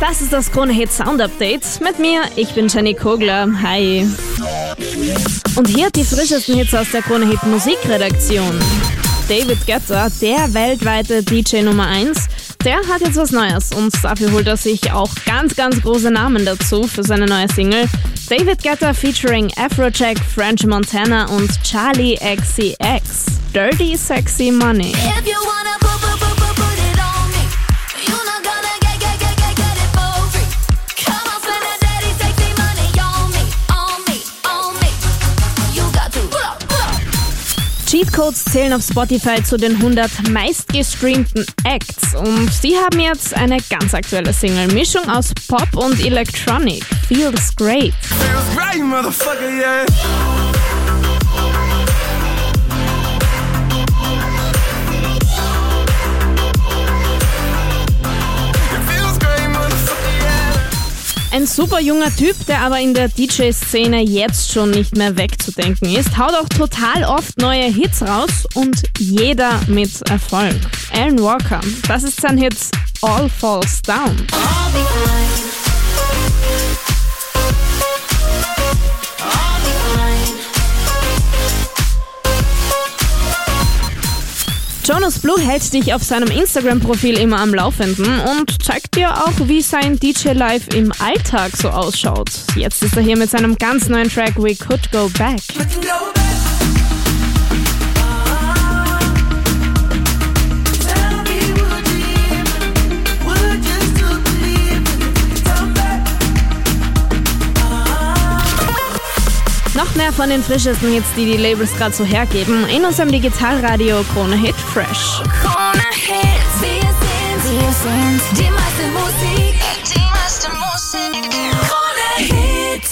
Das ist das Krone Hit Sound Update. Mit mir, ich bin Jenny Kogler. Hi. Und hier die frischesten Hits aus der Krone Hit Musikredaktion. David Guetta, der weltweite DJ Nummer 1, der hat jetzt was Neues und dafür holt er sich auch ganz, ganz große Namen dazu für seine neue Single. David Guetta featuring Afrojack, French Montana und Charlie XCX. Dirty Sexy Money. Cheatcodes zählen auf Spotify zu den 100 meistgestreamten Acts und sie haben jetzt eine ganz aktuelle Single. Mischung aus Pop und Electronic. Feels great. Feels great, Ein super junger Typ, der aber in der DJ-Szene jetzt schon nicht mehr wegzudenken ist, haut auch total oft neue Hits raus und jeder mit Erfolg. Alan Walker, das ist sein Hit All Falls Down. I'll Jonas Blue hält dich auf seinem Instagram-Profil immer am Laufenden und zeigt dir auch, wie sein DJ-Live im Alltag so ausschaut. Jetzt ist er hier mit seinem ganz neuen Track We Could Go Back. Noch mehr von den frischesten Hits, die die Labels gerade so hergeben, in unserem Digitalradio Krone Hit Fresh. Corner